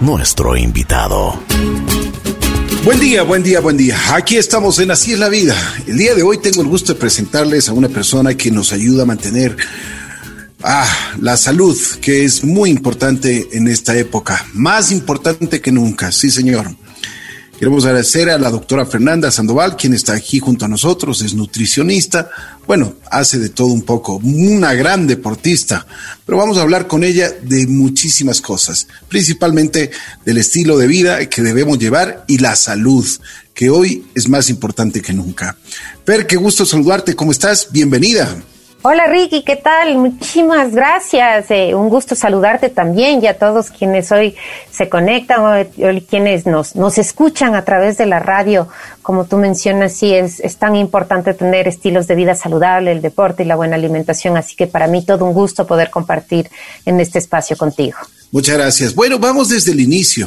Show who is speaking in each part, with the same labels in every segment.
Speaker 1: nuestro invitado.
Speaker 2: Buen día, buen día, buen día. Aquí estamos en Así es la vida. El día de hoy tengo el gusto de presentarles a una persona que nos ayuda a mantener ah, la salud, que es muy importante en esta época, más importante que nunca, sí señor. Queremos agradecer a la doctora Fernanda Sandoval, quien está aquí junto a nosotros, es nutricionista, bueno, hace de todo un poco, una gran deportista, pero vamos a hablar con ella de muchísimas cosas, principalmente del estilo de vida que debemos llevar y la salud, que hoy es más importante que nunca. Per, qué gusto saludarte, ¿cómo estás? Bienvenida.
Speaker 3: Hola Ricky, ¿qué tal? Muchísimas gracias. Eh, un gusto saludarte también y a todos quienes hoy se conectan o, quienes nos, nos escuchan a través de la radio. Como tú mencionas, sí, es, es tan importante tener estilos de vida saludable, el deporte y la buena alimentación. Así que para mí todo un gusto poder compartir en este espacio contigo.
Speaker 2: Muchas gracias. Bueno, vamos desde el inicio.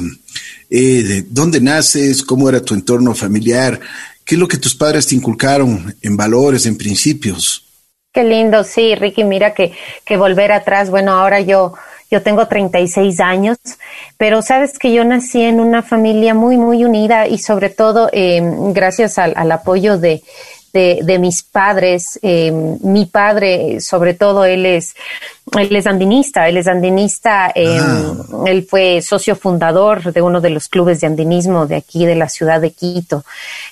Speaker 2: Eh, de ¿Dónde naces? ¿Cómo era tu entorno familiar? ¿Qué es lo que tus padres te inculcaron en valores, en principios?
Speaker 3: Qué lindo, sí, Ricky, mira que, que volver atrás, bueno, ahora yo, yo tengo 36 años, pero sabes que yo nací en una familia muy, muy unida y sobre todo eh, gracias al, al apoyo de, de, de, mis padres. Eh, mi padre, sobre todo, él es él es andinista, él es andinista, eh, él fue socio fundador de uno de los clubes de andinismo de aquí, de la ciudad de Quito.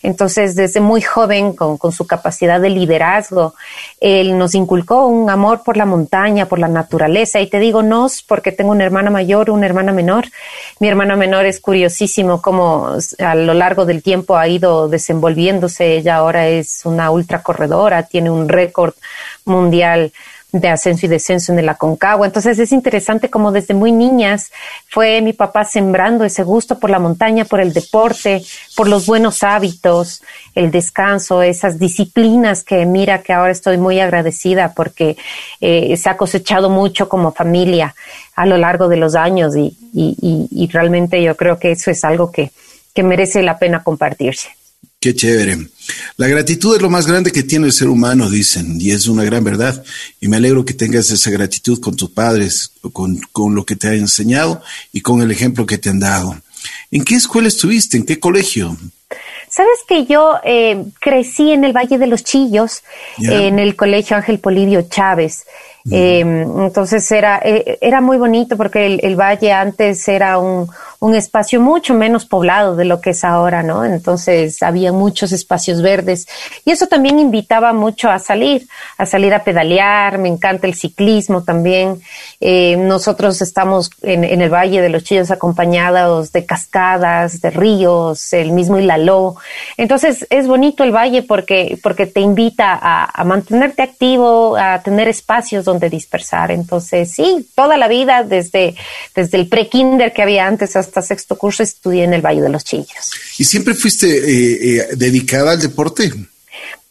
Speaker 3: Entonces, desde muy joven, con, con, su capacidad de liderazgo, él nos inculcó un amor por la montaña, por la naturaleza. Y te digo nos, porque tengo una hermana mayor, una hermana menor. Mi hermana menor es curiosísimo cómo a lo largo del tiempo ha ido desenvolviéndose. Ella ahora es una ultracorredora, tiene un récord mundial de ascenso y descenso en el Aconcagua. Entonces es interesante como desde muy niñas fue mi papá sembrando ese gusto por la montaña, por el deporte, por los buenos hábitos, el descanso, esas disciplinas que mira que ahora estoy muy agradecida porque eh, se ha cosechado mucho como familia a lo largo de los años y, y, y realmente yo creo que eso es algo que, que merece la pena compartirse.
Speaker 2: Qué chévere. La gratitud es lo más grande que tiene el ser humano, dicen, y es una gran verdad. Y me alegro que tengas esa gratitud con tus padres, con, con lo que te han enseñado y con el ejemplo que te han dado. ¿En qué escuela estuviste? ¿En qué colegio?
Speaker 3: Sabes que yo eh, crecí en el Valle de los Chillos, yeah. en el Colegio Ángel Polivio Chávez. Eh, entonces era, eh, era muy bonito porque el, valle antes era un, un espacio mucho menos poblado de lo que es ahora, ¿no? Entonces había muchos espacios verdes y eso también invitaba mucho a salir, a salir a pedalear, me encanta el ciclismo también. Eh, nosotros estamos en, en, el Valle de los Chillos acompañados de cascadas, de ríos, el mismo Hilaló. Entonces es bonito el valle porque, porque te invita a, a mantenerte activo, a tener espacios donde dispersar. Entonces, sí, toda la vida, desde, desde el pre-kinder que había antes hasta sexto curso, estudié en el Valle de los Chillos.
Speaker 2: ¿Y siempre fuiste eh, eh, dedicada al deporte?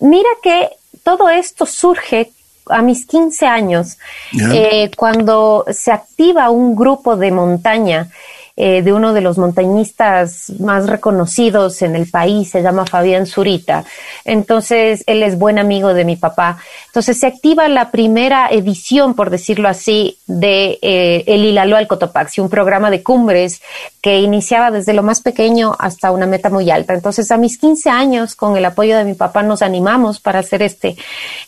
Speaker 3: Mira que todo esto surge a mis 15 años, yeah. eh, cuando se activa un grupo de montaña eh, de uno de los montañistas más reconocidos en el país, se llama Fabián Zurita. Entonces, él es buen amigo de mi papá. Entonces, se activa la primera edición, por decirlo así, de eh, El Hilaló al Cotopaxi, un programa de cumbres que iniciaba desde lo más pequeño hasta una meta muy alta. Entonces, a mis 15 años, con el apoyo de mi papá, nos animamos para hacer este,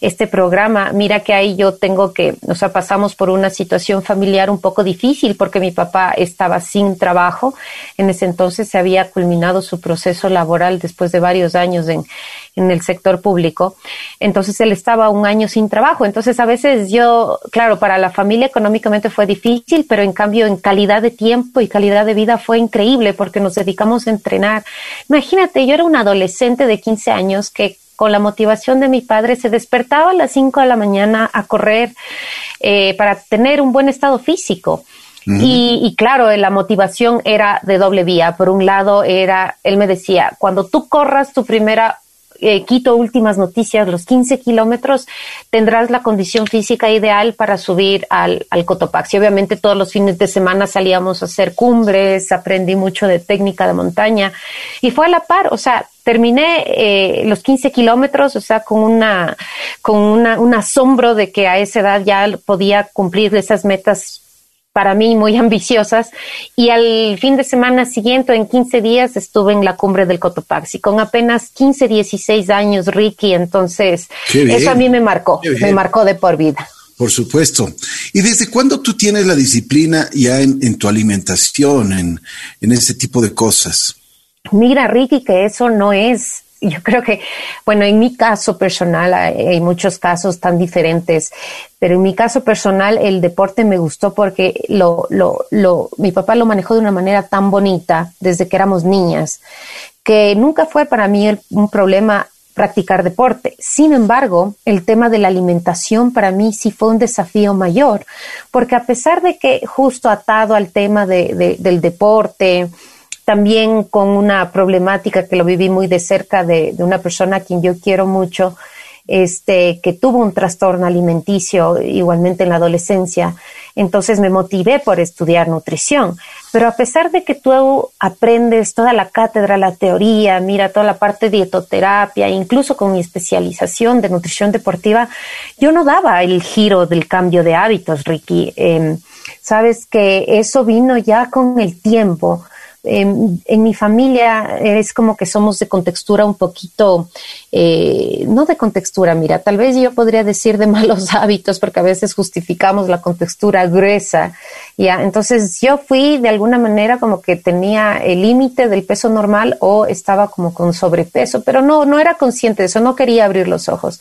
Speaker 3: este programa. Mira que ahí yo tengo que, o sea, pasamos por una situación familiar un poco difícil porque mi papá estaba sin trabajo. En ese entonces se había culminado su proceso laboral después de varios años en, en el sector público. Entonces él estaba un año sin trabajo. Entonces a veces yo, claro, para la familia económicamente fue difícil, pero en cambio en calidad de tiempo y calidad de vida fue increíble porque nos dedicamos a entrenar. Imagínate, yo era una adolescente de 15 años que con la motivación de mi padre se despertaba a las 5 de la mañana a correr eh, para tener un buen estado físico. Y, y, claro, la motivación era de doble vía. Por un lado, era, él me decía, cuando tú corras tu primera eh, Quito Últimas Noticias, los 15 kilómetros, tendrás la condición física ideal para subir al, al Cotopaxi. Obviamente todos los fines de semana salíamos a hacer cumbres, aprendí mucho de técnica de montaña y fue a la par, o sea, terminé eh, los 15 kilómetros, o sea, con una, con una, un asombro de que a esa edad ya podía cumplir esas metas para mí muy ambiciosas y al fin de semana siguiente, en 15 días, estuve en la cumbre del Cotopaxi con apenas 15, 16 años, Ricky, entonces eso a mí me marcó, me marcó de por vida.
Speaker 2: Por supuesto. ¿Y desde cuándo tú tienes la disciplina ya en, tu alimentación, en, en ese tipo de cosas?
Speaker 3: Mira, Ricky, que eso no es yo creo que, bueno, en mi caso personal, hay muchos casos tan diferentes, pero en mi caso personal el deporte me gustó porque lo, lo, lo, mi papá lo manejó de una manera tan bonita desde que éramos niñas, que nunca fue para mí un problema practicar deporte. Sin embargo, el tema de la alimentación para mí sí fue un desafío mayor, porque a pesar de que justo atado al tema de, del deporte, también con una problemática que lo viví muy de cerca de, una persona a quien yo quiero mucho, este, que tuvo un trastorno alimenticio igualmente en la adolescencia. Entonces me motivé por estudiar nutrición. Pero a pesar de que tú aprendes toda la cátedra, la teoría, mira toda la parte de dietoterapia, incluso con mi especialización de nutrición deportiva, yo no daba el giro del cambio de hábitos, Ricky. Em, sabes que eso vino ya con el tiempo en, mi familia es como que somos de contextura un poquito, eh, no de contextura, mira, tal vez yo podría decir de malos hábitos porque a veces justificamos la contextura gruesa, ya, entonces yo fui de alguna manera como que tenía el límite del peso normal o estaba como con sobrepeso, pero no, no era consciente de eso, no quería abrir los ojos.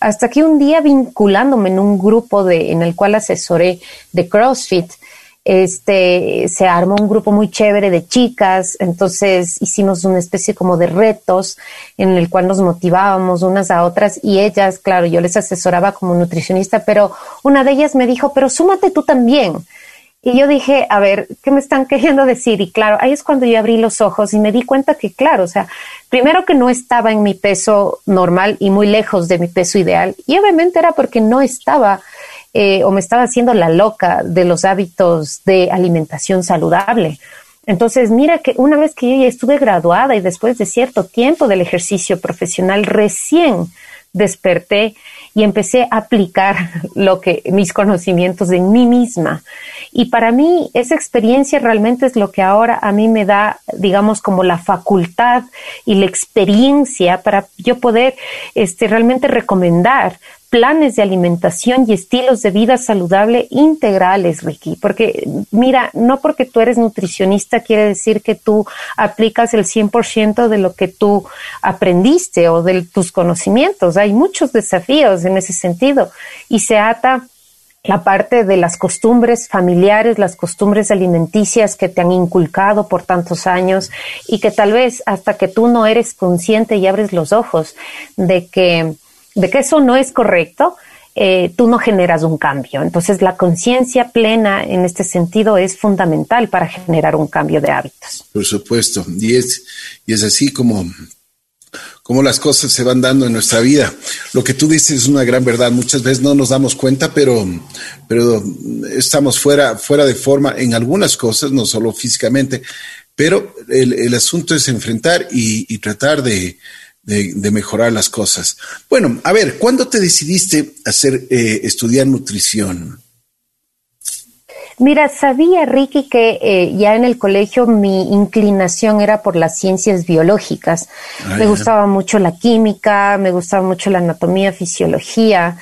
Speaker 3: Hasta que un día vinculándome en un grupo de, en el cual asesoré de CrossFit, este, se armó un grupo muy chévere de chicas, entonces hicimos una especie como de retos en el cual nos motivábamos unas a otras y ellas, claro, yo les asesoraba como nutricionista, pero una de ellas me dijo, pero súmate tú también. Y yo dije, a ver, ¿qué me están queriendo decir? Y claro, ahí es cuando yo abrí los ojos y me di cuenta que, claro, o sea, primero que no estaba en mi peso normal y muy lejos de mi peso ideal. Y obviamente era porque no estaba eh, o me estaba haciendo la loca de los hábitos de alimentación saludable. Entonces, mira que una vez que yo ya estuve graduada y después de cierto tiempo del ejercicio profesional, recién desperté y empecé a aplicar lo que mis conocimientos en mí misma. Y para mí esa experiencia realmente es lo que ahora a mí me da, digamos, como la facultad y la experiencia para yo poder este, realmente recomendar planes de alimentación y estilos de vida saludable integrales, Ricky. Porque mira, no porque tú eres nutricionista quiere decir que tú aplicas el 100% de lo que tú aprendiste o de tus conocimientos. Hay muchos desafíos en ese sentido y se ata la parte de las costumbres familiares, las costumbres alimenticias que te han inculcado por tantos años y que tal vez hasta que tú no eres consciente y abres los ojos de que de que eso no es correcto, eh, tú no generas un cambio. Entonces, la conciencia plena en este sentido es fundamental para generar un cambio de hábitos.
Speaker 2: Por supuesto, y es, y es así como, como las cosas se van dando en nuestra vida. Lo que tú dices es una gran verdad. Muchas veces no nos damos cuenta, pero, pero estamos fuera, fuera de forma en algunas cosas, no solo físicamente, pero el, asunto es enfrentar y tratar de, de, mejorar las cosas. Bueno, a ver, ¿cuándo te decidiste hacer eh, estudiar nutrición?
Speaker 3: Mira, sabía Ricky que eh, ya en el colegio mi inclinación era por las ciencias biológicas. Ah, me gustaba mucho la química, me gustaba mucho la anatomía, fisiología.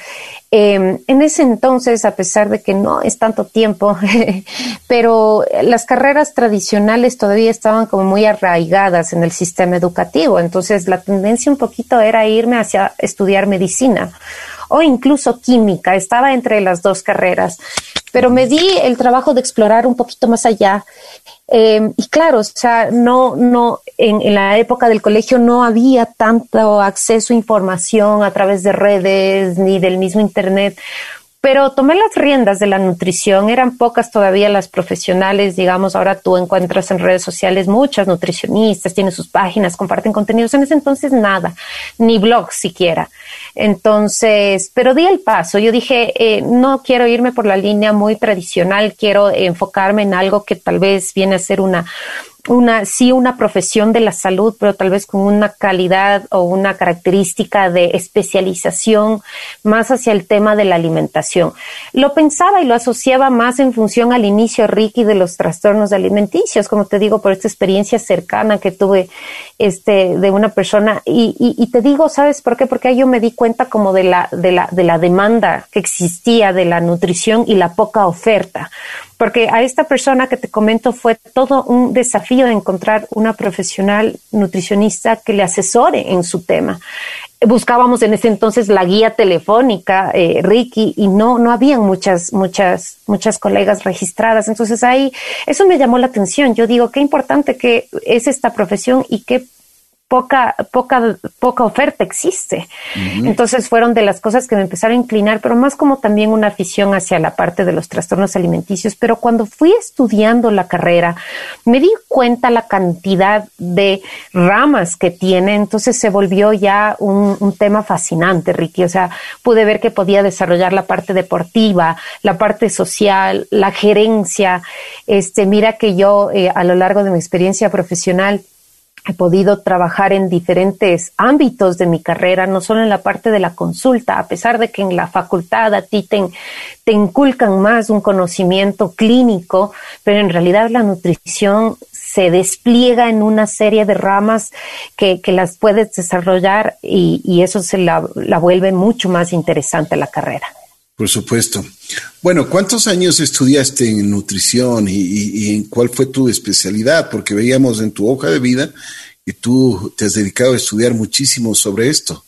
Speaker 3: Em, en ese entonces, a pesar de que no es tanto tiempo, pero las carreras tradicionales todavía estaban como muy arraigadas en el sistema educativo. Entonces, la tendencia un poquito era irme hacia estudiar medicina o incluso química. Estaba entre las dos carreras, pero me di el trabajo de explorar un poquito más allá. Eh, y claro, o sea, no, no, en, en, la época del colegio no había tanto acceso a información a través de redes ni del mismo Internet pero tomé las riendas de la nutrición. Eran pocas todavía las profesionales, digamos, ahora tú encuentras en redes sociales muchas nutricionistas, tienen sus páginas, comparten contenidos. En ese entonces nada, ni blog siquiera. Entonces, pero di el paso. Yo dije, eh, no quiero irme por la línea muy tradicional, quiero enfocarme en algo que tal vez viene a ser una una, sí una profesión de la salud, pero tal vez con una calidad o una característica de especialización más hacia el tema de la alimentación. Lo pensaba y lo asociaba más en función al inicio, Ricky, de los trastornos alimenticios, como te digo, por esta experiencia cercana que tuve este, de una persona. Y, y, te digo, ¿sabes por qué? Porque yo me di cuenta como de la, de la, de la demanda que existía de la nutrición y la poca oferta porque a esta persona que te comento fue todo un desafío de encontrar una profesional nutricionista que le asesore en su tema. Buscábamos en ese entonces la guía telefónica, eh, Ricky, y no, no habían muchas, muchas, muchas colegas registradas. Entonces ahí, eso me llamó la atención. Yo digo, qué importante que es esta profesión y qué poca, poca, poca oferta existe. Entonces fueron de las cosas que me empezaron a inclinar, pero más como también una afición hacia la parte de los trastornos alimenticios. Pero cuando fui estudiando la carrera, me di cuenta la cantidad de ramas que tiene, entonces se volvió ya un, tema fascinante, Ricky. O sea, pude ver que podía desarrollar la parte deportiva, la parte social, la gerencia. Este, mira que yo eh, a lo largo de mi experiencia profesional he podido trabajar en diferentes ámbitos de mi carrera, no solo en la parte de la consulta, a pesar de que en la facultad a ti te, inculcan más un conocimiento clínico, pero en realidad la nutrición se despliega en una serie de ramas que, que las puedes desarrollar y, y eso se la, la vuelve mucho más interesante la carrera.
Speaker 2: Por supuesto. Bueno, ¿cuántos años estudiaste en nutrición y, en cuál fue tu especialidad? Porque veíamos en tu hoja de vida que tú te has dedicado a estudiar muchísimo sobre esto.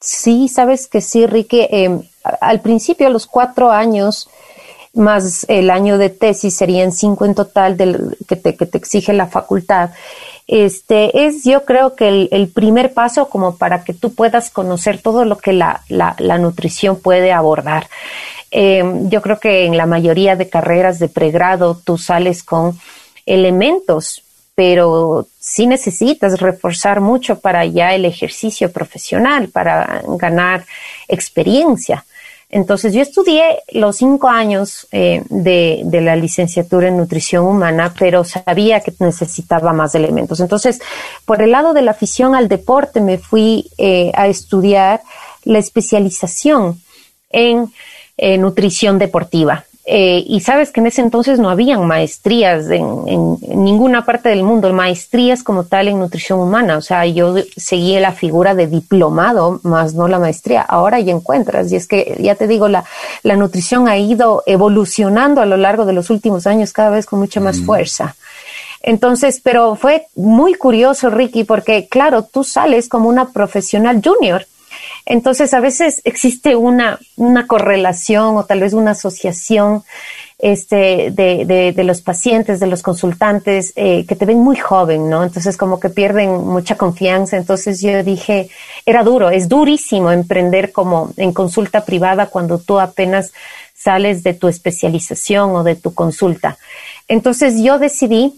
Speaker 3: Sí, sabes que sí, Ricky. Em, al principio, a los cuatro años, más el año de tesis, serían cinco en total del, que, te, que te exige la facultad este es yo creo que el, primer paso como para que tú puedas conocer todo lo que la, la, nutrición puede abordar. Eh, yo creo que en la mayoría de carreras de pregrado tú sales con elementos, pero sí necesitas reforzar mucho para ya el ejercicio profesional, para ganar experiencia. Entonces yo estudié los cinco años eh, de, la licenciatura en nutrición humana, pero sabía que necesitaba más elementos. Entonces, por el lado de la afición al deporte, me fui eh, a estudiar la especialización en eh, nutrición deportiva. Eh, y sabes que en ese entonces no habían maestrías en, ninguna parte del mundo, maestrías como tal en nutrición humana. O sea, yo seguí la figura de diplomado, más no la maestría. Ahora ya encuentras. Y es que, ya te digo, la, la nutrición ha ido evolucionando a lo largo de los últimos años cada vez con mucha más fuerza. Entonces, pero fue muy curioso, Ricky, porque claro, tú sales como una profesional junior entonces, a veces existe una, una correlación o tal vez una asociación este, de, de, de los pacientes, de los consultantes, eh, que te ven muy joven, ¿no? Entonces, como que pierden mucha confianza. Entonces, yo dije, era duro, es durísimo emprender como en consulta privada cuando tú apenas sales de tu especialización o de tu consulta. Entonces, yo decidí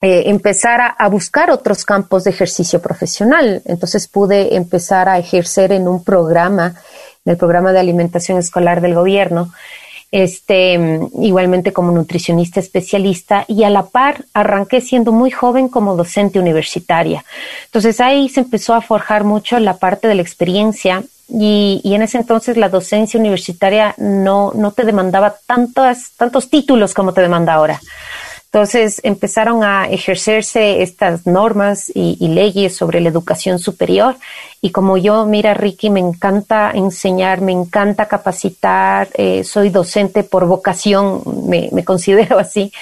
Speaker 3: eh, empezar a, buscar otros campos de ejercicio profesional. Entonces pude empezar a ejercer en un programa, en el programa de alimentación escolar del gobierno, este, igualmente como nutricionista especialista y a la par arranqué siendo muy joven como docente universitaria. Entonces ahí se empezó a forjar mucho la parte de la experiencia y, y, en ese entonces la docencia universitaria no, no te demandaba tantos, tantos títulos como te demanda ahora. Entonces empezaron a ejercerse estas normas y, leyes sobre la educación superior y como yo, mira Ricky, me encanta enseñar, me encanta capacitar, eh, soy docente por vocación, me, considero así.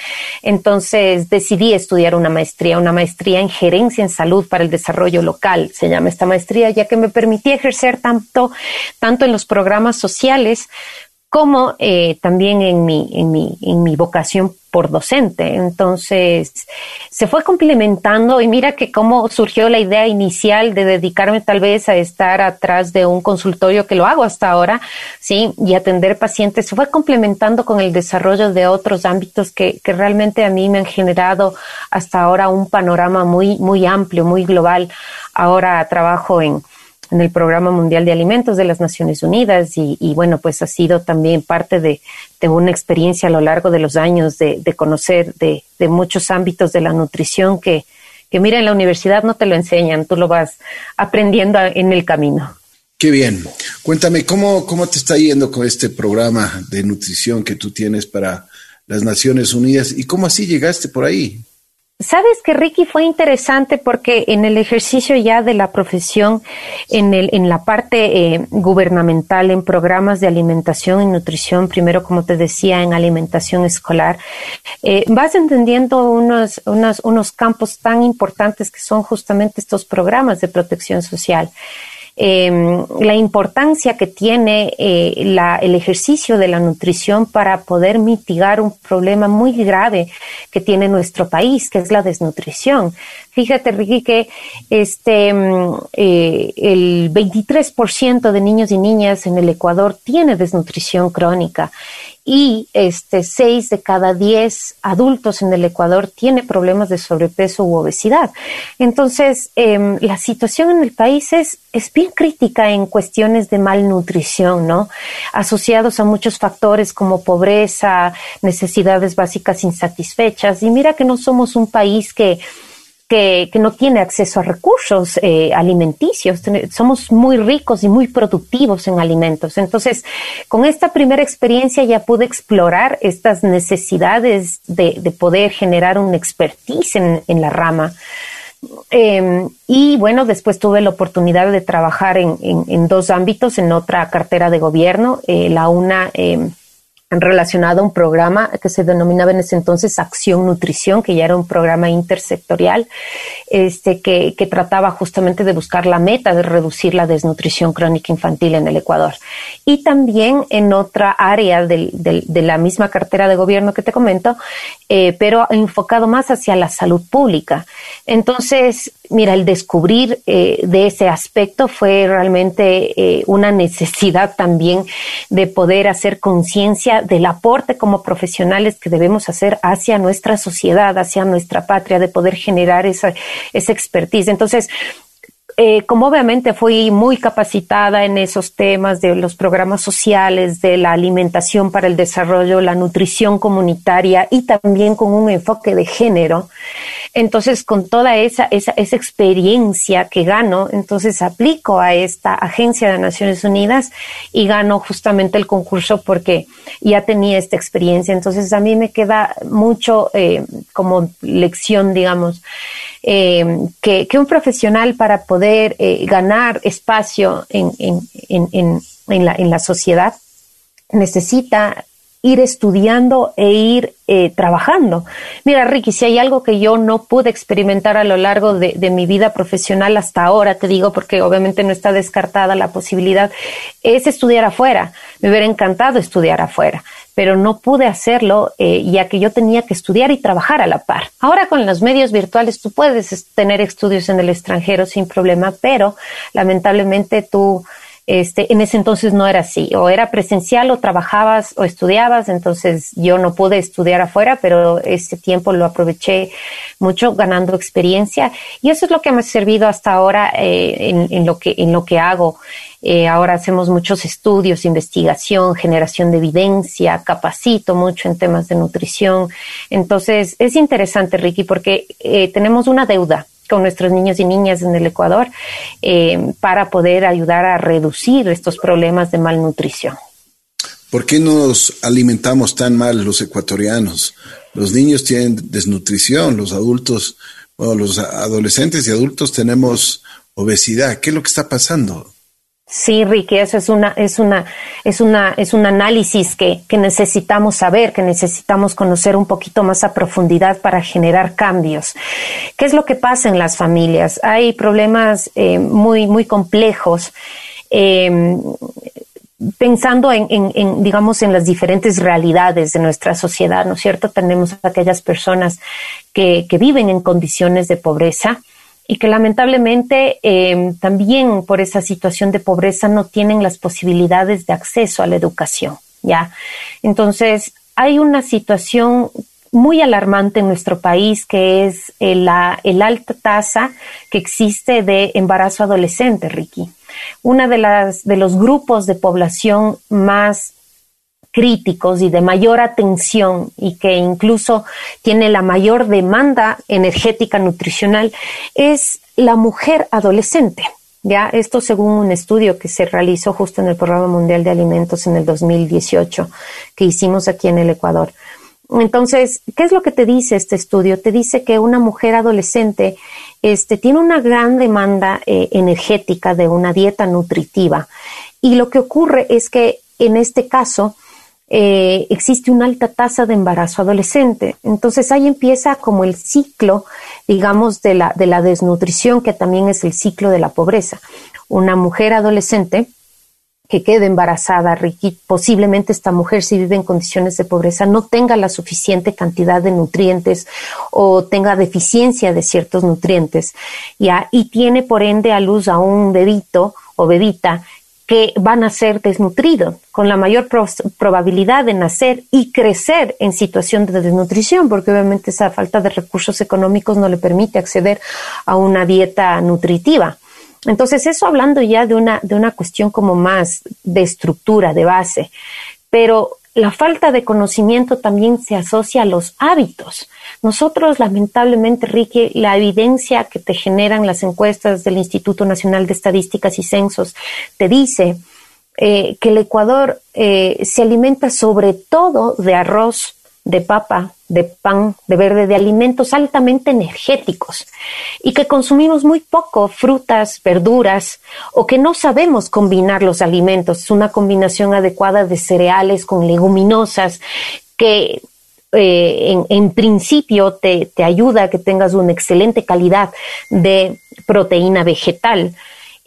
Speaker 3: Entonces decidí estudiar una maestría, una maestría en gerencia en salud para el desarrollo local, se llama esta maestría, ya que me permitía ejercer tanto, tanto en los programas sociales como eh, también en mi, en, mi, en mi vocación por docente. Entonces, se fue complementando y mira que cómo surgió la idea inicial de dedicarme tal vez a estar atrás de un consultorio que lo hago hasta ahora, sí, y atender pacientes, se fue complementando con el desarrollo de otros ámbitos que, que realmente a mí me han generado hasta ahora un panorama muy, muy amplio, muy global. Ahora trabajo en, en el Programa Mundial de Alimentos de las Naciones Unidas y, bueno, pues ha sido también parte de, una experiencia a lo largo de los años de, conocer de, de muchos ámbitos de la nutrición que, que mira, en la universidad no te lo enseñan, tú lo vas aprendiendo en el camino.
Speaker 2: Qué bien. Cuéntame, ¿cómo, ¿cómo te está yendo con este programa de nutrición que tú tienes para las Naciones Unidas y cómo así llegaste por ahí?
Speaker 3: Sabes que Ricky fue interesante porque en el ejercicio ya de la profesión, en, el, en la parte eh, gubernamental, en programas de alimentación y nutrición, primero como te decía, en alimentación escolar, eh, vas entendiendo unos, unos, unos campos tan importantes que son justamente estos programas de protección social. Em, la importancia que tiene eh, el ejercicio de la nutrición para poder mitigar un problema muy grave que tiene nuestro país, que es la desnutrición. Fíjate, Ricky, que este, mm, eh, el 23% de niños y niñas en el Ecuador tiene desnutrición crónica y este, 6 de cada 10 adultos en el Ecuador tiene problemas de sobrepeso u obesidad. Entonces, em, la situación en el país es, es bien crítica en cuestiones de malnutrición, ¿no? Asociados a muchos factores como pobreza, necesidades básicas insatisfechas. Y mira que no somos un país que que, no tiene acceso a recursos eh, alimenticios. Somos muy ricos y muy productivos en alimentos. Entonces, con esta primera experiencia ya pude explorar estas necesidades de, poder generar un expertise en, la rama. Em, y bueno, después tuve la oportunidad de trabajar en, dos ámbitos, en otra cartera de gobierno, eh, la una em, relacionado a un programa que se denominaba en ese entonces Acción Nutrición, que ya era un programa intersectorial, este, que, que, trataba justamente de buscar la meta de reducir la desnutrición crónica infantil en el Ecuador. Y también en otra área del, de la misma cartera de gobierno que te comento, eh, pero enfocado más hacia la salud pública. Entonces, mira, el descubrir eh, de ese aspecto fue realmente eh, una necesidad también de poder hacer conciencia del aporte como profesionales que debemos hacer hacia nuestra sociedad, hacia nuestra patria, de poder generar esa, esa expertise. Entonces, eh, como obviamente fui muy capacitada en esos temas de los programas sociales, de la alimentación para el desarrollo, la nutrición comunitaria y también con un enfoque de género, entonces con toda esa, esa, esa experiencia que gano, entonces aplico a esta agencia de Naciones Unidas y gano justamente el concurso porque ya tenía esta experiencia. Entonces a mí me queda mucho eh, como lección, digamos, eh, que, un profesional para poder eh, ganar espacio en, la, sociedad necesita ir estudiando e ir eh, trabajando. Mira, Ricky, si hay algo que yo no pude experimentar a lo largo de, mi vida profesional hasta ahora, te digo, porque obviamente no está descartada la posibilidad, es estudiar afuera. Me hubiera encantado estudiar afuera pero no pude hacerlo eh, ya que yo tenía que estudiar y trabajar a la par. Ahora con los medios virtuales tú puedes tener estudios en el extranjero sin problema, pero lamentablemente tú este, en ese entonces no era así, o era presencial o trabajabas o estudiabas, entonces yo no pude estudiar afuera, pero ese tiempo lo aproveché mucho ganando experiencia y eso es lo que me ha servido hasta ahora eh, en, lo que, en lo que hago. Eh, ahora hacemos muchos estudios, investigación, generación de evidencia, capacito mucho en temas de nutrición. Entonces, es interesante, Ricky, porque eh, tenemos una deuda con nuestros niños y niñas en el Ecuador eh, para poder ayudar a reducir estos problemas de malnutrición.
Speaker 2: ¿Por qué nos alimentamos tan mal los ecuatorianos? Los niños tienen desnutrición, los adultos, bueno, los adolescentes y adultos tenemos obesidad. ¿Qué es lo que está pasando?
Speaker 3: Sí, Ricky, eso es una, es una, es una, es un análisis que, que, necesitamos saber, que necesitamos conocer un poquito más a profundidad para generar cambios. ¿Qué es lo que pasa en las familias? Hay problemas eh, muy, muy complejos. Eh, pensando en, en, digamos, en las diferentes realidades de nuestra sociedad, ¿no es cierto? Tenemos aquellas personas que, que viven en condiciones de pobreza, y que lamentablemente em, también por esa situación de pobreza no tienen las posibilidades de acceso a la educación, ¿ya? Entonces, hay una situación muy alarmante en nuestro país, que es la el alta tasa que existe de embarazo adolescente, Ricky. Una de las de los grupos de población más críticos y de mayor atención y que incluso tiene la mayor demanda energética nutricional es la mujer adolescente. Ya, esto según un estudio que se realizó justo en el Programa Mundial de Alimentos en el 2018 que hicimos aquí en el Ecuador. Entonces, ¿qué es lo que te dice este estudio? Te dice que una mujer adolescente este, tiene una gran demanda eh, energética de una dieta nutritiva. Y lo que ocurre es que en este caso eh, existe una alta tasa de embarazo adolescente. Entonces ahí empieza como el ciclo, digamos, de la, de la desnutrición, que también es el ciclo de la pobreza. Una mujer adolescente que quede embarazada, posiblemente esta mujer si vive en condiciones de pobreza no tenga la suficiente cantidad de nutrientes o tenga deficiencia de ciertos nutrientes, y tiene por ende a luz a un bebito o bebita que van a ser desnutridos, con la mayor probabilidad de nacer y crecer en situación de desnutrición, porque obviamente esa falta de recursos económicos no le permite acceder a una dieta nutritiva. Entonces, eso hablando ya de una, de una cuestión como más de estructura, de base, pero la falta de conocimiento también se asocia a los hábitos. Nosotros, lamentablemente, Ricky, la evidencia que te generan las encuestas del Instituto Nacional de Estadísticas y Censos te dice eh, que el Ecuador eh, se alimenta sobre todo de arroz, de papa, de pan, de verde, de alimentos altamente energéticos y que consumimos muy poco frutas, verduras o que no sabemos combinar los alimentos. Una combinación adecuada de cereales con leguminosas que eh, en, principio te, te ayuda a que tengas una excelente calidad de proteína vegetal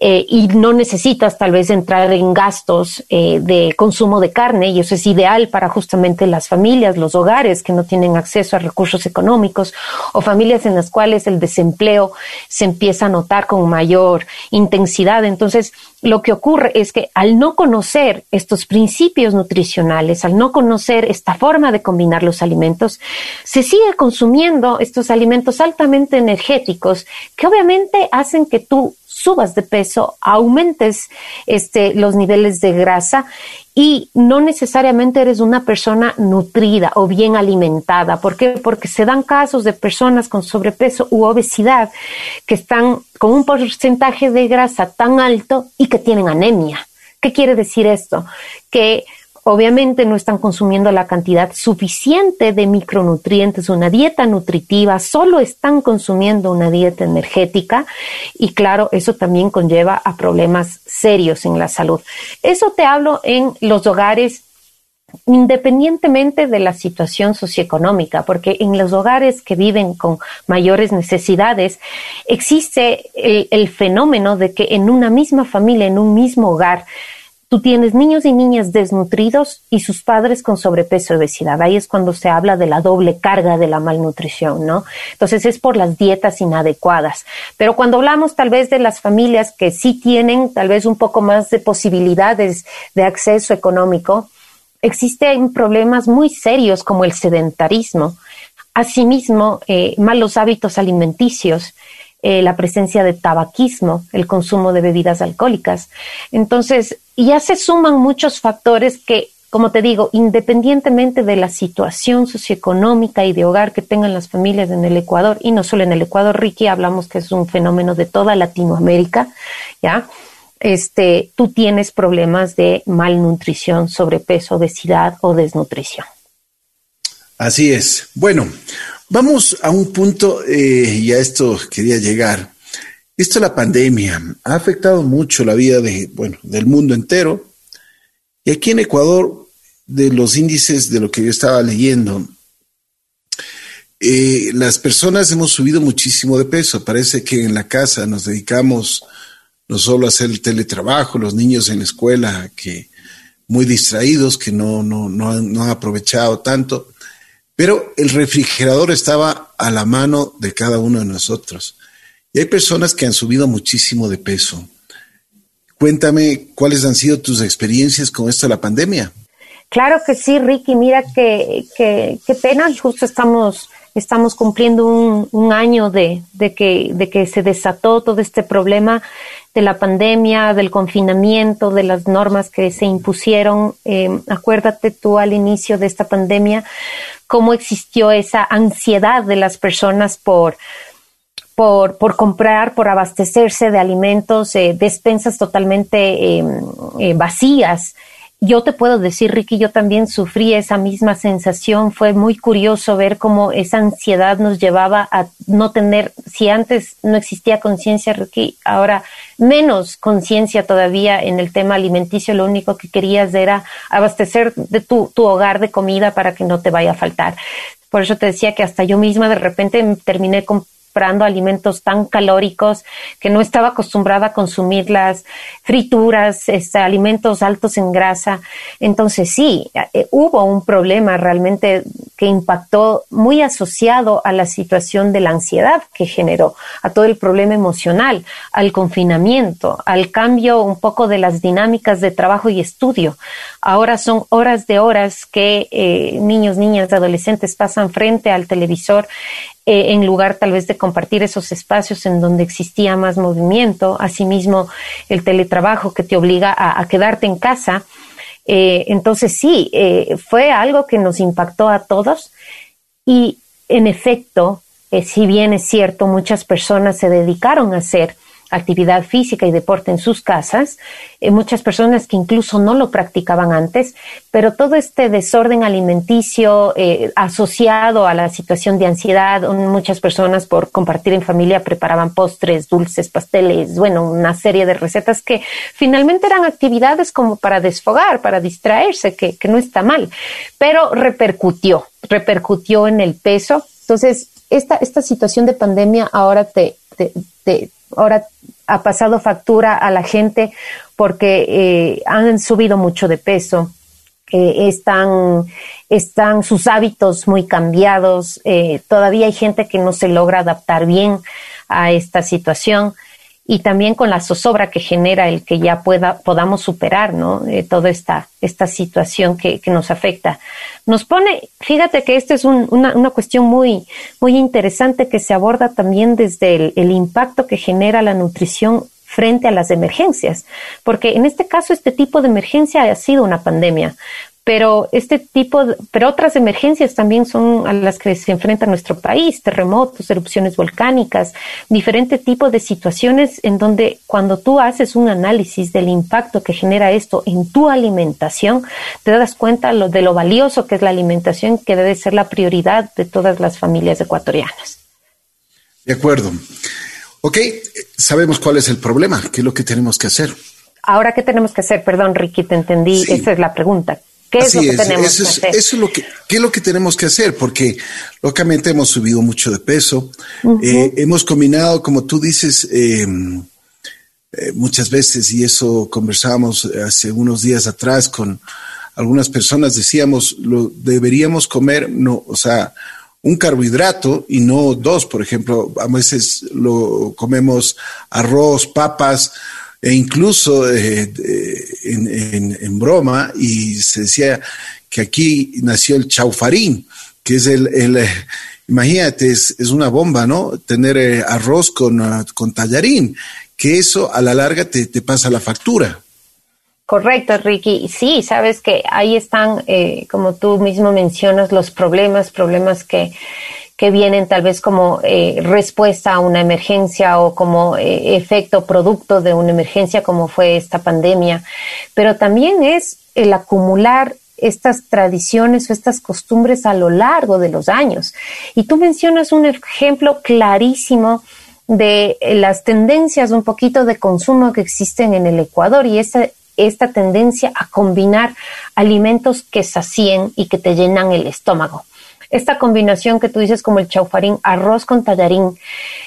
Speaker 3: eh, y no necesitas tal vez entrar en gastos eh, de consumo de carne y eso es ideal para justamente las familias, los hogares que no tienen acceso a recursos económicos o familias en las cuales el desempleo se empieza a notar con mayor intensidad. Entonces, lo que ocurre es que al no conocer estos principios nutricionales, al no conocer esta forma de combinar los alimentos, se sigue consumiendo estos alimentos altamente energéticos que obviamente hacen que tú subas de peso, aumentes este, los niveles de grasa y no necesariamente eres una persona nutrida o bien alimentada. ¿Por qué? Porque se dan casos de personas con sobrepeso u obesidad que están con un porcentaje de grasa tan alto y que tienen anemia. ¿Qué quiere decir esto? Que obviamente no están consumiendo la cantidad suficiente de micronutrientes, una dieta nutritiva, solo están consumiendo una dieta energética y claro, eso también conlleva a problemas serios en la salud. Eso te hablo en los hogares independientemente de la situación socioeconómica, porque en los hogares que viven con mayores necesidades existe el, el fenómeno de que en una misma familia, en un mismo hogar, tú tienes niños y niñas desnutridos y sus padres con sobrepeso y obesidad. Ahí es cuando se habla de la doble carga de la malnutrición, ¿no? Entonces es por las dietas inadecuadas. Pero cuando hablamos tal vez de las familias que sí tienen tal vez un poco más de posibilidades de acceso económico, existen problemas muy serios como el sedentarismo. Asimismo, eh, malos hábitos alimenticios, eh, la presencia de tabaquismo, el consumo de bebidas alcohólicas. Entonces, ya se suman muchos factores que, como te digo, independientemente de la situación socioeconómica y de hogar que tengan las familias en el Ecuador, y no solo en el Ecuador, Ricky, hablamos que es un fenómeno de toda Latinoamérica, ¿ya? Este, tú tienes problemas de malnutrición, sobrepeso, obesidad o desnutrición.
Speaker 2: Así es. Bueno, Vamos a un punto, eh, y a esto quería llegar. Esto la pandemia ha afectado mucho la vida de, bueno, del mundo entero. Y aquí en Ecuador, de los índices de lo que yo estaba leyendo, eh, las personas hemos subido muchísimo de peso. Parece que en la casa nos dedicamos no solo a hacer el teletrabajo, los niños en la escuela que muy distraídos, que no, no, no, no han aprovechado tanto pero el refrigerador estaba a la mano de cada uno de nosotros. Y hay personas que han subido muchísimo de peso. Cuéntame cuáles han sido tus experiencias con esto de la pandemia.
Speaker 3: Claro que sí, Ricky. Mira que, que, qué pena. Justo estamos, estamos cumpliendo un, año de, de, que, de que se desató todo este problema de la pandemia, del confinamiento, de las normas que se impusieron. Eh, acuérdate tú al inicio de esta pandemia cómo existió esa ansiedad de las personas por, por, por comprar, por abastecerse de alimentos, eh, despensas totalmente eh, vacías yo te puedo decir, Ricky, yo también sufrí esa misma sensación. Fue muy curioso ver cómo esa ansiedad nos llevaba a no tener, si antes no existía conciencia, Ricky, ahora menos conciencia todavía en el tema alimenticio. Lo único que querías era abastecer de tu, tu hogar de comida para que no te vaya a faltar. Por eso te decía que hasta yo misma de repente terminé con comprando alimentos tan calóricos que no estaba acostumbrada a consumir las frituras, este, alimentos altos en grasa. Entonces sí, eh, hubo un problema realmente que impactó muy asociado a la situación de la ansiedad que generó, a todo el problema emocional, al confinamiento, al cambio un poco de las dinámicas de trabajo y estudio. Ahora son horas de horas que eh, niños, niñas, adolescentes pasan frente al televisor eh, en lugar tal vez de compartir esos espacios en donde existía más movimiento, asimismo el teletrabajo que te obliga a, quedarte en casa. Eh, entonces sí, eh, fue algo que nos impactó a todos y en efecto, si bien es cierto, muchas personas se dedicaron a hacer actividad física y deporte en sus casas, eh, muchas personas que incluso no lo practicaban antes, pero todo este desorden alimenticio eh, asociado a la situación de ansiedad, muchas personas por compartir en familia preparaban postres, dulces, pasteles, bueno, una serie de recetas que finalmente eran actividades como para desfogar, para distraerse, que, que no está mal, pero repercutió, repercutió en el peso. Entonces, esta, esta situación de pandemia ahora te, te, te ahora ha pasado factura a la gente porque eh, han subido mucho de peso. Eh, están, están sus hábitos muy cambiados. Eh, todavía hay gente que no se logra adaptar bien a esta situación y también con la zozobra que genera el que ya pueda, podamos superar, ¿no? Eh, toda esta, esta situación que, que, nos afecta. Nos pone, fíjate que esta es un, una, una, cuestión muy, muy interesante que se aborda también desde el, el impacto que genera la nutrición frente a las emergencias, porque en este caso este tipo de emergencia ha sido una pandemia, pero este tipo, pero otras emergencias también son a las que se enfrenta nuestro país, terremotos, erupciones volcánicas, diferente tipo de situaciones en donde cuando tú haces un análisis del impacto que genera esto en tu alimentación, te das cuenta de lo valioso que es la alimentación, que debe ser la prioridad de todas las familias ecuatorianas.
Speaker 2: De acuerdo. Ok, sabemos cuál es el problema, qué es lo que tenemos que hacer.
Speaker 3: Ahora, ¿qué tenemos que hacer? Perdón, Ricky, te entendí. Esa es la pregunta. ¿Qué es lo que tenemos
Speaker 2: eso
Speaker 3: que
Speaker 2: es,
Speaker 3: hacer?
Speaker 2: Eso es lo que, ¿Qué es lo que tenemos que hacer? Porque lógicamente hemos subido mucho de peso, eh, hemos combinado, como tú dices, eh, eh, muchas veces, y eso conversábamos hace unos días atrás con algunas personas, decíamos, lo deberíamos comer, no, o sea, un carbohidrato y no dos, por ejemplo, a veces lo comemos arroz, papas, e incluso eh, en, en, en, broma, y se decía que aquí nació el chaufarín, que es el, el eh, imagínate, es, es, una bomba, ¿no? Tener eh, arroz con, uh, con tallarín, que eso a la larga te, te, pasa la factura.
Speaker 3: Correcto, Ricky. Sí, sabes que ahí están, eh, como tú mismo mencionas, los problemas, problemas que que vienen tal vez como eh, respuesta a una emergencia o como eh, efecto producto de una emergencia como fue esta pandemia, pero también es el acumular estas tradiciones o estas costumbres a lo largo de los años. Y tú mencionas un ejemplo clarísimo de las tendencias un poquito de consumo que existen en el Ecuador y esta, esta tendencia a combinar alimentos que sacien y que te llenan el estómago esta combinación que tú dices como el chaufarín, arroz con tallarín,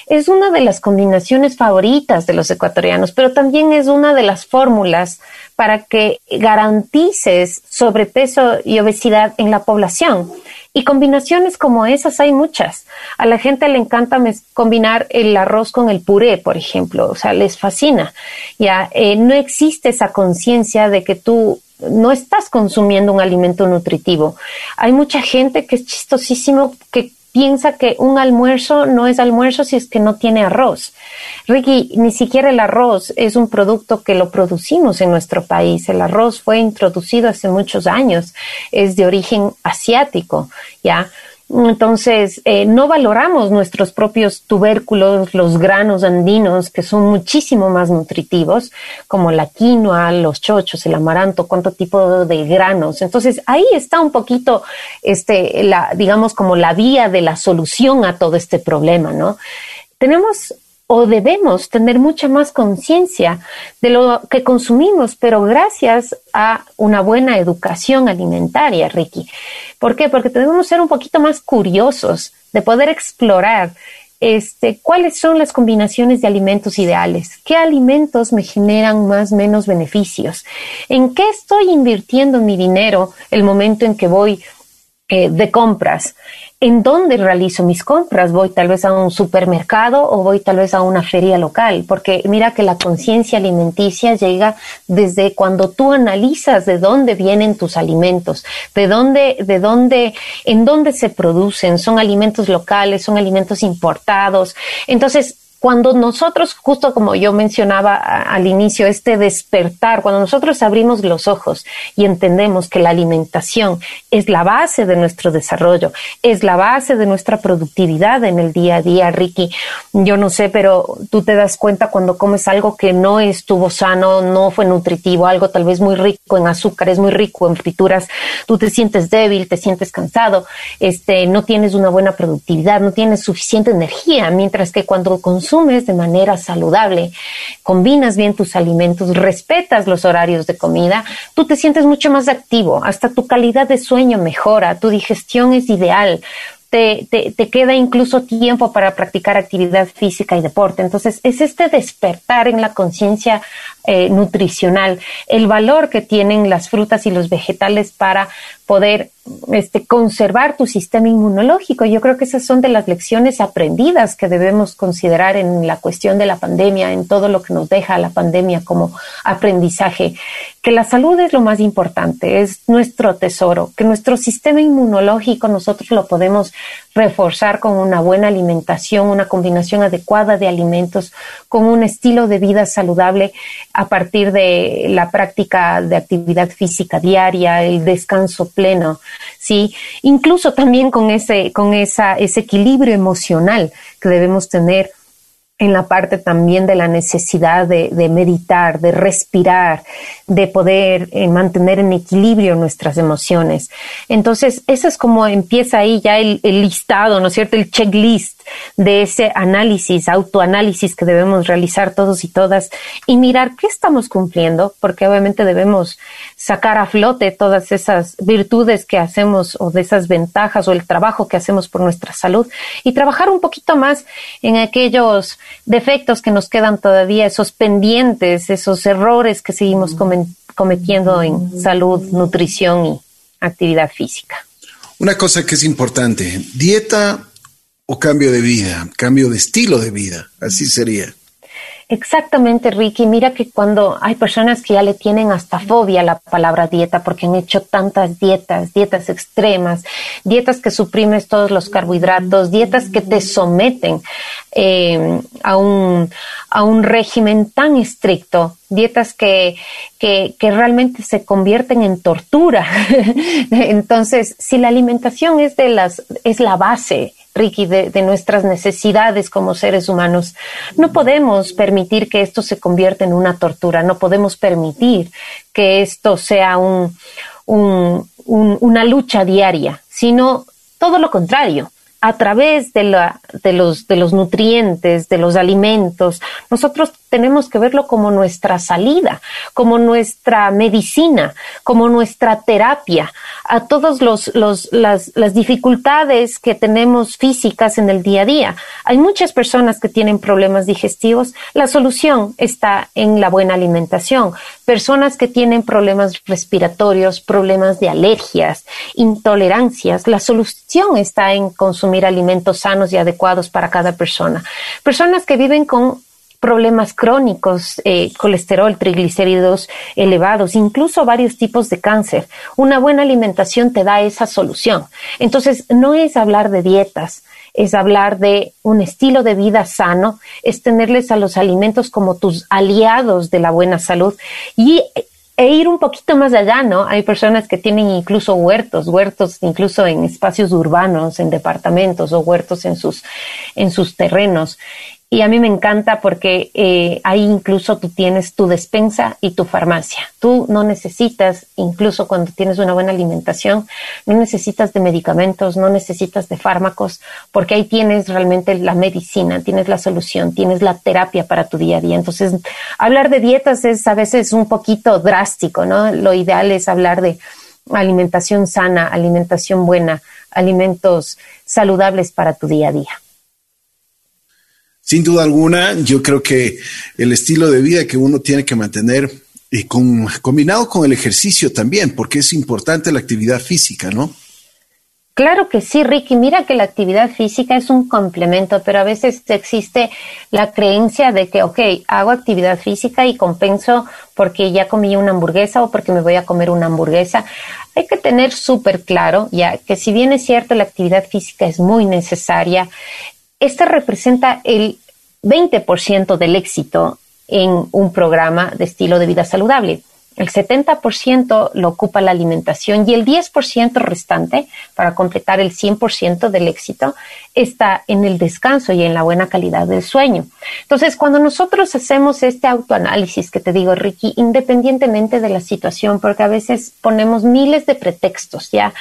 Speaker 3: es una de las combinaciones favoritas de los ecuatorianos, pero también es una de las fórmulas para que garantices sobrepeso y obesidad en la población. Y combinaciones como esas hay muchas. A la gente le encanta combinar el arroz con el puré, por ejemplo, o sea, les fascina. Ya eh, no existe esa conciencia de que tú no estás consumiendo un alimento nutritivo. Hay mucha gente que es chistosísimo que piensa que un almuerzo no es almuerzo si es que no tiene arroz. Ricky, ni siquiera el arroz es un producto que lo producimos en nuestro país. El arroz fue introducido hace muchos años, es de origen asiático, ¿ya? Entonces, eh, no valoramos nuestros propios tubérculos, los granos andinos, que son muchísimo más nutritivos, como la quinoa, los chochos, el amaranto, cuánto tipo de granos. Entonces, ahí está un poquito, este, la, digamos, como la vía de la solución a todo este problema, ¿no? Tenemos o debemos tener mucha más conciencia de lo que consumimos, pero gracias a una buena educación alimentaria, Ricky. ¿Por qué? Porque debemos ser un poquito más curiosos de poder explorar este, cuáles son las combinaciones de alimentos ideales, qué alimentos me generan más o menos beneficios, en qué estoy invirtiendo mi dinero el momento en que voy eh, de compras en dónde realizo mis compras. Voy tal vez a un supermercado o voy tal vez a una feria local, porque mira que la conciencia alimenticia llega desde cuando tú analizas de dónde vienen tus alimentos, de dónde, de dónde, en dónde se producen, son alimentos locales, son alimentos importados. Entonces, cuando nosotros, justo como yo mencionaba al inicio, este despertar, cuando nosotros abrimos los ojos y entendemos que la alimentación es la base de nuestro desarrollo, es la base de nuestra productividad en el día a día, Ricky, yo no sé, pero tú te das cuenta cuando comes algo que no estuvo sano, no fue nutritivo, algo tal vez muy rico en azúcares, muy rico en frituras, tú te sientes débil, te sientes cansado, este, no tienes una buena productividad, no tienes suficiente energía, mientras que cuando consumes consumes de manera saludable, combinas bien tus alimentos, respetas los horarios de comida, tú te sientes mucho más activo, hasta tu calidad de sueño mejora, tu digestión es ideal, te, te, queda incluso tiempo para practicar actividad física y deporte. Entonces, es este despertar en la conciencia eh, nutricional, el valor que tienen las frutas y los vegetales para poder este, conservar tu sistema inmunológico. Yo creo que esas son de las lecciones aprendidas que debemos considerar en la cuestión de la pandemia, en todo lo que nos deja la pandemia como aprendizaje, que la salud es lo más importante, es nuestro tesoro, que nuestro sistema inmunológico nosotros lo podemos reforzar con una buena alimentación, una combinación adecuada de alimentos, con un estilo de vida saludable a partir de la práctica de actividad física diaria, el descanso pleno, sí, incluso también con ese, con esa, ese equilibrio emocional que debemos tener en la parte también de la necesidad de, meditar, de respirar, de poder eh, mantener en equilibrio nuestras emociones. Entonces, eso es como empieza ahí ya el, el, listado, ¿no es cierto? El checklist de ese análisis, autoanálisis que debemos realizar todos y todas y mirar qué estamos cumpliendo, porque obviamente debemos sacar a flote todas esas virtudes que hacemos o de esas ventajas o el trabajo que hacemos por nuestra salud y trabajar un poquito más en aquellos defectos que nos quedan todavía, esos pendientes, esos errores que seguimos cometiendo en salud, nutrición y actividad física.
Speaker 2: Una cosa que es importante, dieta o cambio de vida, cambio de estilo de vida, así sería.
Speaker 3: Exactamente, Ricky. Mira que cuando hay personas que ya le tienen hasta fobia a la palabra dieta porque han hecho tantas dietas, dietas extremas, dietas que suprimes todos los carbohidratos, dietas que te someten eh, a, un, a un régimen tan estricto, dietas que, que, que realmente se convierten en tortura. Entonces, si la alimentación es de las, es la base, Ricky, de, nuestras necesidades como seres humanos. No podemos permitir que esto se convierta en una tortura, no podemos permitir que esto sea un, una lucha diaria, sino todo lo contrario a través de, la, de, los, de los nutrientes, de los alimentos, nosotros tenemos que verlo como nuestra salida, como nuestra medicina, como nuestra terapia a todas las, las dificultades que tenemos físicas en el día a día. Hay muchas personas que tienen problemas digestivos. La solución está en la buena alimentación. Personas que tienen problemas respiratorios, problemas de alergias, intolerancias. La solución está en consumir alimentos sanos y adecuados para cada persona. Personas que viven con problemas crónicos, eh, colesterol, triglicéridos elevados, incluso varios tipos de cáncer. Una buena alimentación te da esa solución. Entonces, no es hablar de dietas, es hablar de un estilo de vida sano, es tenerles a los alimentos como tus aliados de la buena salud y e ir un poquito más allá, ¿no? Hay personas que tienen incluso huertos, huertos incluso en espacios urbanos, en departamentos o huertos en sus, en sus terrenos. Y a mí me encanta porque eh, ahí incluso tú tienes tu despensa y tu farmacia. Tú no necesitas, incluso cuando tienes una buena alimentación, no necesitas de medicamentos, no necesitas de fármacos, porque ahí tienes realmente la medicina, tienes la solución, tienes la terapia para tu día a día. Entonces, hablar de dietas es a veces un poquito drástico, ¿no? Lo ideal es hablar de alimentación sana, alimentación buena, alimentos saludables para tu día a día.
Speaker 2: Sin duda alguna, yo creo que el estilo de vida que uno tiene que mantener y combinado con el ejercicio también, porque es importante la actividad física, ¿no?
Speaker 3: Claro que sí, Ricky. Mira que la actividad física es un complemento, pero a veces existe la creencia de que, ok, hago actividad física y compenso porque ya comí una hamburguesa o porque me voy a comer una hamburguesa. Hay que tener súper claro, ya que si bien es cierto la actividad física es muy necesaria, esta representa el 20% del éxito en un programa de estilo de vida saludable el 70% lo ocupa la alimentación y el 10% restante, para completar el 100% del éxito, está en el descanso y en la buena calidad del sueño. Entonces, cuando nosotros hacemos este autoanálisis que te digo, Ricky, independientemente de la situación, porque a veces ponemos miles de pretextos, ya,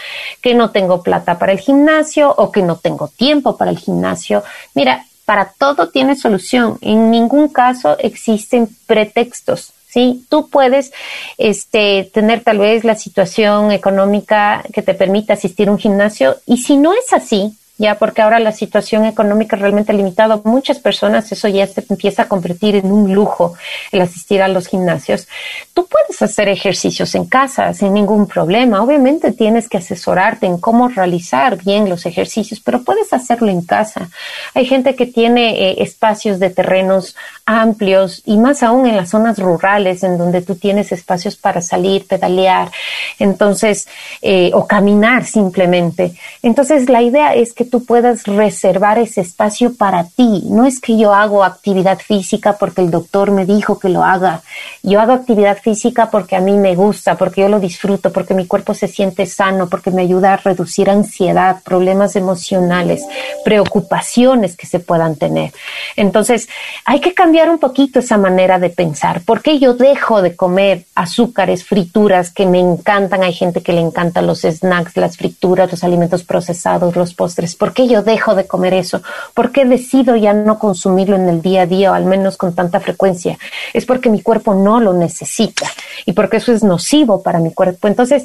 Speaker 3: que no tengo plata para el gimnasio o que no tengo tiempo para el gimnasio. Mira, para todo tiene solución. En ningún caso existen pretextos ¿sí? Tú puedes este, tener tal vez la situación económica que te permita asistir a un gimnasio y si no es así, ya porque ahora la situación económica realmente ha limitado a muchas personas, eso ya se empieza a convertir en un lujo el asistir a los gimnasios. Tú puedes hacer ejercicios en casa sin ningún problema. Obviamente tienes que asesorarte en cómo realizar bien los ejercicios, pero puedes hacerlo en casa. Hay gente que tiene eh, espacios de terrenos amplios y más aún en las zonas rurales en donde tú tienes espacios para salir, pedalear, entonces, eh, o caminar simplemente. Entonces, la idea es que tú puedas reservar ese espacio para ti. No es que yo hago actividad física porque el doctor me dijo que lo haga. Yo hago actividad física porque a mí me gusta, porque yo lo disfruto, porque mi cuerpo se siente sano, porque me ayuda a reducir ansiedad, problemas emocionales, preocupaciones que se puedan tener. Entonces, hay que cambiar un poquito esa manera de pensar. ¿Por qué yo dejo de comer azúcares, frituras que me encantan? Hay gente que le encantan los snacks, las frituras, los alimentos procesados, los postres ¿Por qué yo dejo de comer eso? ¿Por qué decido ya no consumirlo en el día a día o al menos con tanta frecuencia? Es porque mi cuerpo no lo necesita y porque eso es nocivo para mi cuerpo. Entonces,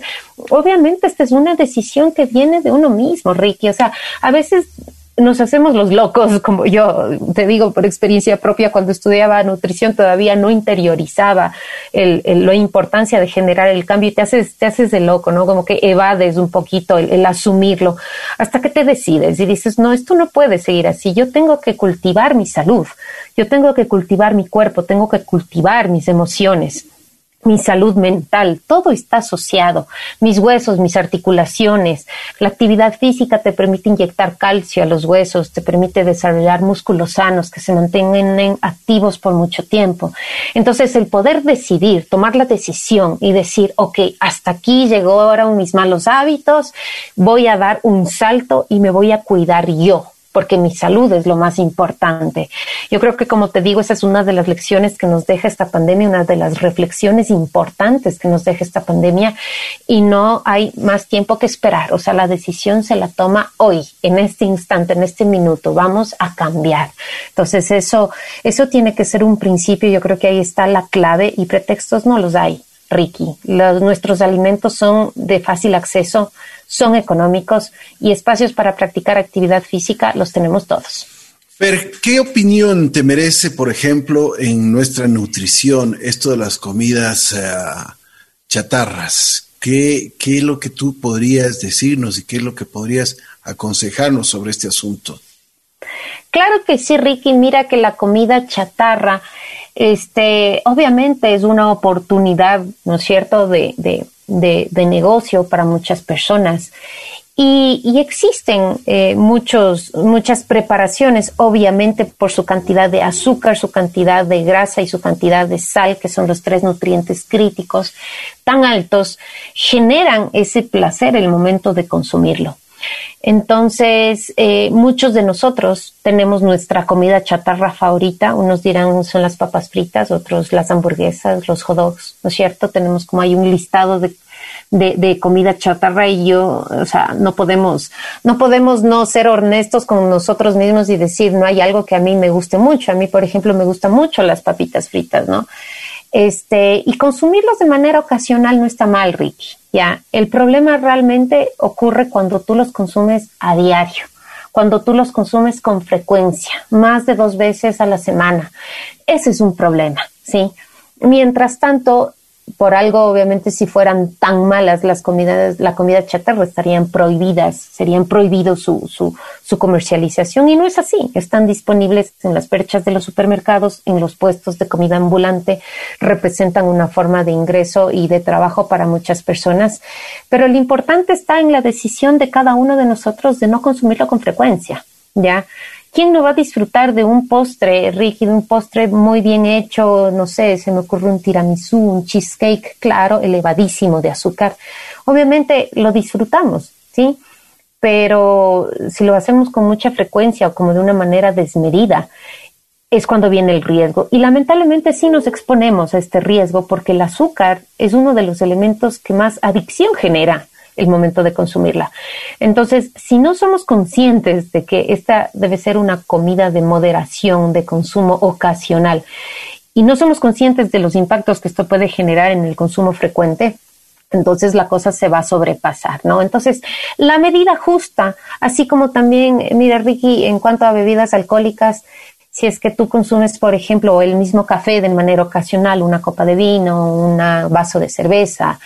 Speaker 3: obviamente esta es una decisión que viene de uno mismo, Ricky. O sea, a veces nos hacemos los locos, como yo te digo por experiencia propia, cuando estudiaba nutrición todavía no interiorizaba el, la importancia de generar el cambio y te haces, te haces de loco, ¿no? Como que evades un poquito el, el asumirlo hasta que te decides y dices, no, esto no puede seguir así, yo tengo que cultivar mi salud, yo tengo que cultivar mi cuerpo, tengo que cultivar mis emociones mi salud mental, todo está asociado, mis huesos, mis articulaciones. La actividad física te permite inyectar calcio a los huesos, te permite desarrollar músculos sanos que se mantengan activos por mucho tiempo. Entonces, el poder decidir, tomar la decisión y decir, ok, hasta aquí llegó ahora mis malos hábitos, voy a dar un salto y me voy a cuidar yo porque mi salud es lo más importante. Yo creo que, como te digo, esa es una de las lecciones que nos deja esta pandemia, una de las reflexiones importantes que nos deja esta pandemia y no hay más tiempo que esperar. O sea, la decisión se la toma hoy, en este instante, en este minuto. Vamos a cambiar. Entonces, eso, eso tiene que ser un principio. Yo creo que ahí está la clave y pretextos no los hay. Ricky. nuestros alimentos son de fácil acceso, son económicos y espacios para practicar actividad física los tenemos todos.
Speaker 2: Pero, ¿qué opinión te merece, por ejemplo, en nuestra nutrición esto de las comidas eh, chatarras? ¿Qué, ¿Qué es lo que tú podrías decirnos y qué es lo que podrías aconsejarnos sobre este asunto?
Speaker 3: Claro que sí, Ricky. Mira que la comida chatarra, este, obviamente es una oportunidad, ¿no es cierto?, de, de, de, negocio para muchas personas. Y, existen eh, muchos, muchas preparaciones, obviamente por su cantidad de azúcar, su cantidad de grasa y su cantidad de sal, que son los tres nutrientes críticos tan altos, generan ese placer el momento de consumirlo. Entonces, eh, muchos de nosotros tenemos nuestra comida chatarra favorita. Unos dirán son las papas fritas, otros las hamburguesas, los hot dogs, ¿no es cierto? Tenemos como hay un listado de, de, comida chatarra y yo, o sea, no podemos, no podemos no ser honestos con nosotros mismos y decir, no hay algo que a mí me guste mucho. A mí, por ejemplo, me gustan mucho las papitas fritas, ¿no? Este, y consumirlos de manera ocasional no está mal, Ricky. Ya, el problema realmente ocurre cuando tú los consumes a diario, cuando tú los consumes con frecuencia, más de dos veces a la semana. Ese es un problema, ¿sí? Mientras tanto, por algo, obviamente, si fueran tan malas las comidas, la comida chatarra estarían prohibidas, serían prohibidos su, su, su, comercialización y no es así. Están disponibles en las perchas de los supermercados, en los puestos de comida ambulante, representan una forma de ingreso y de trabajo para muchas personas. Pero lo importante está en la decisión de cada uno de nosotros de no consumirlo con frecuencia, ¿ya? ¿Quién no va a disfrutar de un postre, de un postre muy bien hecho? No sé, se me ocurre un tiramisú, un cheesecake, claro, elevadísimo de azúcar. Obviamente lo disfrutamos, ¿sí? Pero si lo hacemos con mucha frecuencia o como de una manera desmedida, es cuando viene el riesgo. Y lamentablemente sí nos exponemos a este riesgo porque el azúcar es uno de los elementos que más adicción genera el momento de consumirla. Entonces, si no somos conscientes de que esta debe ser una comida de moderación, de consumo ocasional, y no somos conscientes de los impactos que esto puede generar en el consumo frecuente, entonces la cosa se va a sobrepasar, ¿no? Entonces, la medida justa, así como también, mira, Ricky, en cuanto a bebidas alcohólicas, si es que tú consumes, por ejemplo, el mismo café de manera ocasional, una copa de vino, un vaso de cerveza,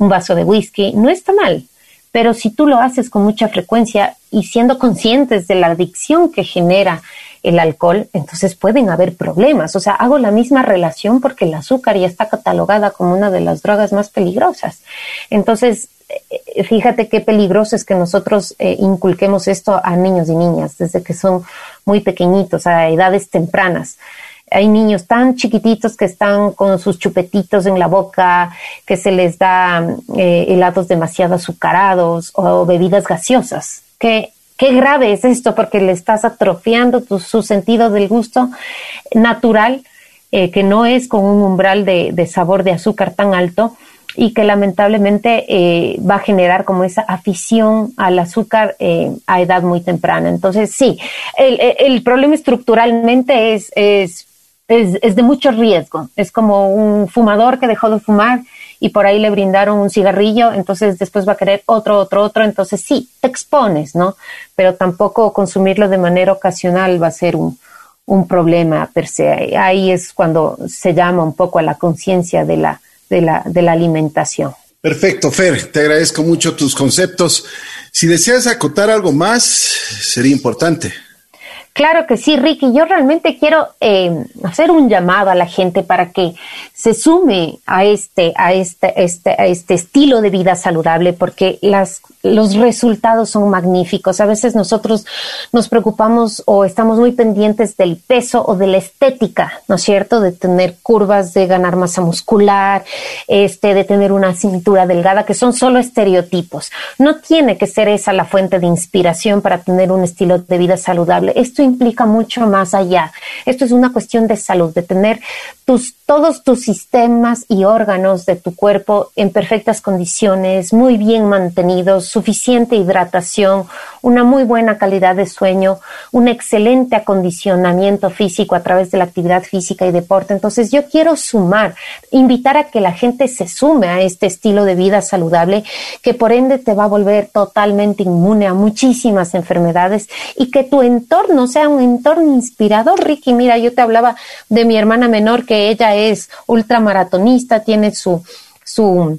Speaker 3: un vaso de whisky, no está mal. Pero si tú lo haces con mucha frecuencia y siendo conscientes de la adicción que genera el alcohol, entonces pueden haber problemas. O sea, hago la misma relación porque el azúcar ya está catalogada como una de las drogas más peligrosas. Entonces, eh, fíjate qué peligroso es que nosotros eh, inculquemos esto a niños y niñas desde que son muy pequeñitos, a edades tempranas hay niños tan chiquititos que están con sus chupetitos en la boca, que se les da eh, helados demasiado azucarados o bebidas gaseosas. Qué, qué grave es esto porque le estás atrofiando su sentido del gusto natural, eh, que no es con un umbral de, sabor de azúcar tan alto y que lamentablemente eh, va a generar como esa afición al azúcar a edad muy temprana. Entonces, sí, el, el problema estructuralmente es, es es, de mucho riesgo. Es como un fumador que dejó de fumar y por ahí le brindaron un cigarrillo, entonces después va a querer otro, otro, otro. Entonces sí, te expones, ¿no? Pero tampoco consumirlo de manera ocasional va a ser un, problema per se. Ahí es cuando se llama un poco a la conciencia de la, de, la, de la alimentación.
Speaker 2: Perfecto, Fer, te agradezco mucho tus conceptos. Si deseas acotar algo más, sería importante.
Speaker 3: Claro que sí, Ricky. Yo realmente quiero eh, hacer un llamado a la gente para que se sume a este, a este, este, a este estilo de vida saludable, porque las, los resultados son magníficos. A veces nosotros nos preocupamos o estamos muy pendientes del peso o de la estética, ¿no es cierto? De tener curvas, de ganar masa muscular, este, de tener una cintura delgada, que son solo estereotipos. No tiene que ser esa la fuente de inspiración para tener un estilo de vida saludable. Esto implica mucho más allá. Esto es una cuestión de salud, de tener tus, todos tus sistemas y órganos de tu cuerpo en perfectas condiciones, muy bien mantenidos, suficiente hidratación, una muy buena calidad de sueño, un excelente acondicionamiento físico a través de la actividad física y deporte. Entonces yo quiero sumar, invitar a que la gente se sume a este estilo de vida saludable que por ende te va a volver totalmente inmune a muchísimas enfermedades y que tu entorno sea un entorno inspirador. Ricky, mira, yo te hablaba de mi hermana menor que ella es ultramaratonista, tiene su, su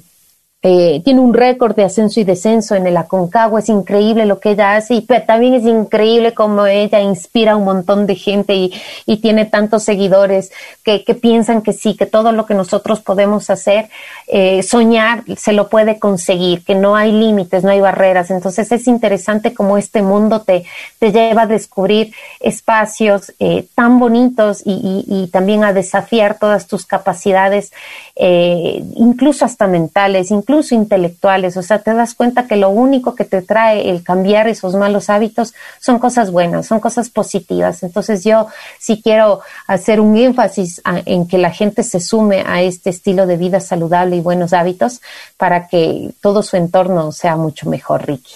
Speaker 3: eh, tiene un récord de ascenso y descenso en el Aconcagua, es increíble lo que ella hace y también es increíble como ella inspira a un montón de gente y, y tiene tantos seguidores que, que, piensan que sí, que todo lo que nosotros podemos hacer, eh, soñar, se lo puede conseguir, que no hay límites, no hay barreras. Entonces es interesante cómo este mundo te, te lleva a descubrir espacios eh, tan bonitos y, y, y, también a desafiar todas tus capacidades, incluso hasta mentales, incluso incluso intelectuales, o sea, te das cuenta que lo único que te trae el cambiar esos malos hábitos son cosas buenas, son cosas positivas. Entonces yo sí quiero hacer un énfasis en que la gente se sume a este estilo de vida saludable y buenos hábitos para que todo su entorno sea mucho mejor, Ricky.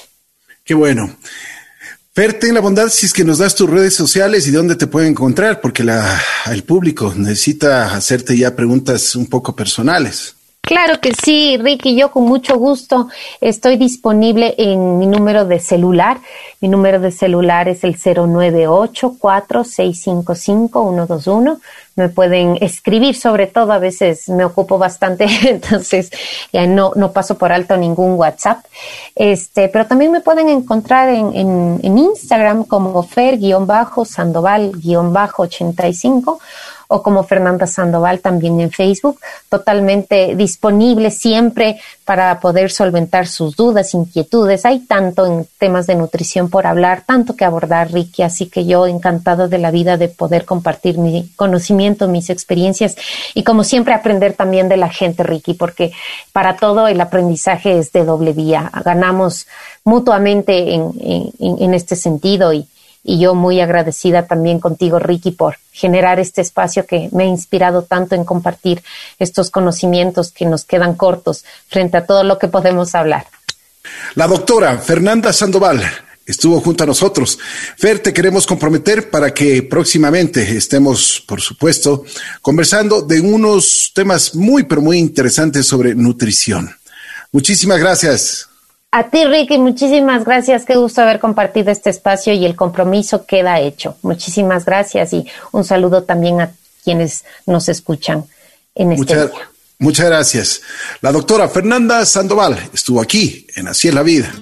Speaker 2: Qué bueno. Fer, ten la bondad si es que nos das tus redes sociales y dónde te pueden encontrar, porque la, el público necesita hacerte ya preguntas un poco personales.
Speaker 3: Claro que sí, Ricky, yo con mucho gusto estoy disponible en mi número de celular. Mi número de celular es el 098-4655-121. Me pueden escribir, sobre todo a veces me ocupo bastante, entonces ya no, no paso por alto ningún WhatsApp. Este, pero también me pueden encontrar en, en, en Instagram como fer-sandoval-85 o como Fernanda Sandoval también en Facebook, totalmente disponible siempre para poder solventar sus dudas, inquietudes. Hay tanto en temas de nutrición por hablar, tanto que abordar, Ricky, así que yo encantado de la vida de poder compartir mi conocimiento, mis experiencias y como siempre aprender también de la gente, Ricky, porque para todo el aprendizaje es de doble vía. Ganamos mutuamente en, en, en este sentido y, y yo muy agradecida también contigo, Ricky, por generar este espacio que me ha inspirado tanto en compartir estos conocimientos que nos quedan cortos frente a todo lo que podemos hablar.
Speaker 2: La doctora Fernanda Sandoval estuvo junto a nosotros. Fer, te queremos comprometer para que próximamente estemos, por supuesto, conversando de unos temas muy, pero muy interesantes sobre nutrición. Muchísimas gracias.
Speaker 3: A ti, Ricky, muchísimas gracias. Qué gusto haber compartido este espacio y el compromiso queda hecho. Muchísimas gracias y un saludo también a quienes nos escuchan en este
Speaker 2: muchas,
Speaker 3: día.
Speaker 2: Muchas gracias. La doctora Fernanda Sandoval estuvo aquí en Así es la vida.